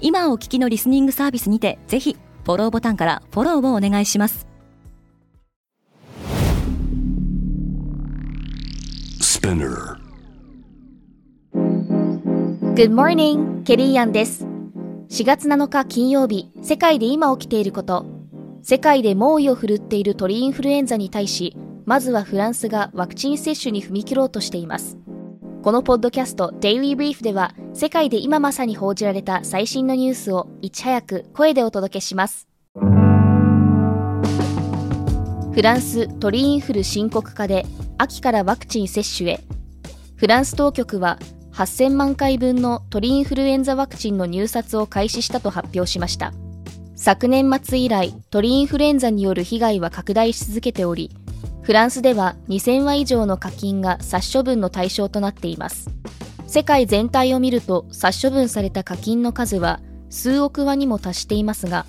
今お聞きのリスニングサービスにてぜひフォローボタンからフォローをお願いします Spinner. Good morning! ケリーアンです。4月7日金曜日、世界で今起きていること。世界で猛威を振るっている鳥インフルエンザに対し、まずはフランスがワクチン接種に踏み切ろうとしています。このポッドキャスト Daily Brief では、世界で今まさに報じられた最新のニュースをいち早く声でお届けします。フランス鳥インフル深刻化で秋からワクチン接種へ。フランス当局は8000万回分の鳥インフルエンザワクチンの入札を開始したと発表しました。昨年末以来、鳥インフルエンザによる被害は拡大し続けており、フランスでは2000羽以上の課金が殺処分の対象となっています。世界全体を見ると殺処分された課金の数は数億羽にも達していますが、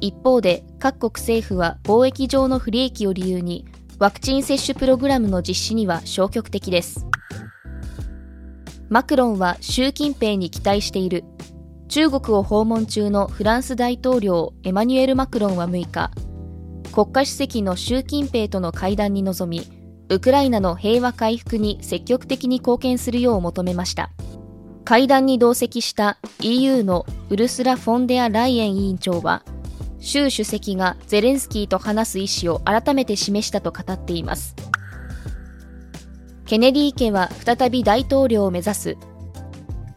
一方で各国政府は貿易上の不利益を理由にワクチン接種プログラムの実施には消極的です。マクロンは習近平に期待している。中国を訪問中のフランス大統領エマニュエル・マクロンは6日、国家主席の習近平との会談に臨み、ウクライナの平和回復に積極的に貢献するよう求めました。会談に同席した EU のウルスラ・フォンデア・ライエン委員長は、習主席がゼレンスキーと話す意思を改めて示したと語っています。ケネディ家は再び大統領を目指す。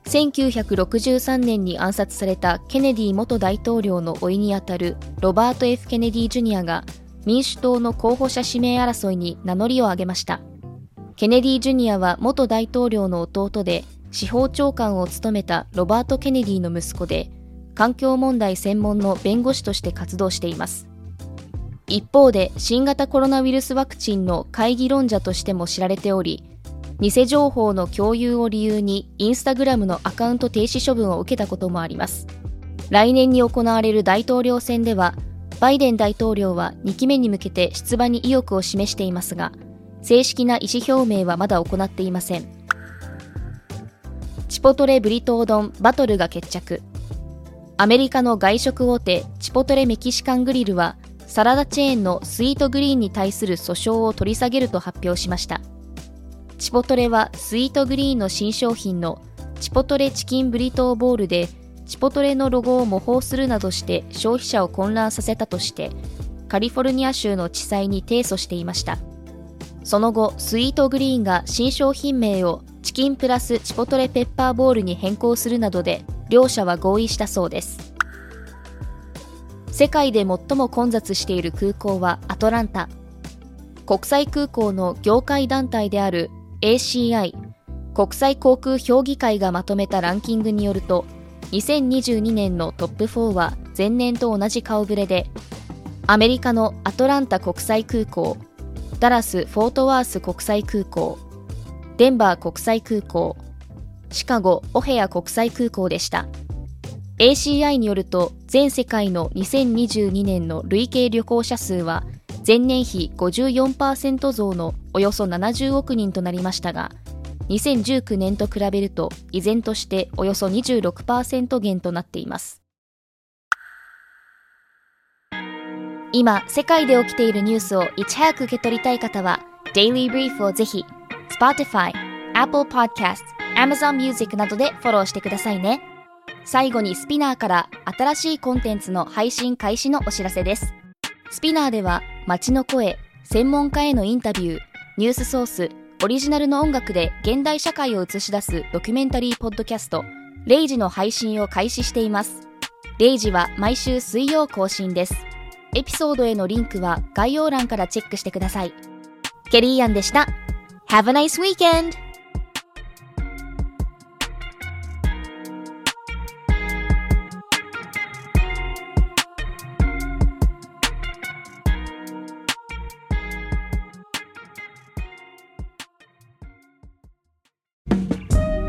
1963年に暗殺されたケネディ元大統領の甥にあたるロバート・ F・ ケネディ・ジュニアが民主党の候補者指名争いに名乗りを上げました。ケネディ・ジュニアは元大統領の弟で司法長官を務めたロバート・ケネディの息子で環境問題専門の弁護士として活動しています。一方で新型コロナウイルスワクチンの会議論者としても知られており、偽情報の共有を理由にインスタグラムのアカウント停止処分を受けたこともあります。来年に行われる大統領選では、バイデン大統領は2期目に向けて出馬に意欲を示していますが、正式な意思表明はまだ行っていません。チポトレブリトー丼バトルが決着。アメリカの外食大手チポトレメキシカングリルはサラダチェーンのスイートグリーンに対する訴訟を取り下げると発表しました。チポトレはスイートグリーンの新商品のチポトレチキンブリトーボールでチポトレのロゴを模倣するなどして消費者を混乱させたとしてカリフォルニア州の地裁に提訴していました。その後、スイートグリーンが新商品名をチキンプラスチポトレペッパーボールに変更するなどで両者は合意したそうです。世界で最も混雑している空港はアトランタ。国際空港の業界団体である ACI 国際航空評議会がまとめたランキングによると2022年のトップ4は前年と同じ顔ぶれでアメリカのアトランタ国際空港ダラス・フォートワース国際空港デンバー国際空港シカゴ・オヘア国際空港でした。ACI によると全世界の2022年の累計旅行者数は前年比54%増のおよそ70億人となりましたが、2019年と比べると依然としておよそ26%減となっています。今、世界で起きているニュースをいち早く受け取りたい方は、Daily Brief をぜひ、Spotify、Apple Podcast、Amazon Music などでフォローしてくださいね。最後にスピナーから新しいコンテンツの配信開始のお知らせです。スピナーでは街の声、専門家へのインタビュー、ニュースソース、オリジナルの音楽で現代社会を映し出すドキュメンタリーポッドキャスト、レイジの配信を開始しています。レイジは毎週水曜更新です。エピソードへのリンクは概要欄からチェックしてください。ケリーアンでした。Have a nice weekend!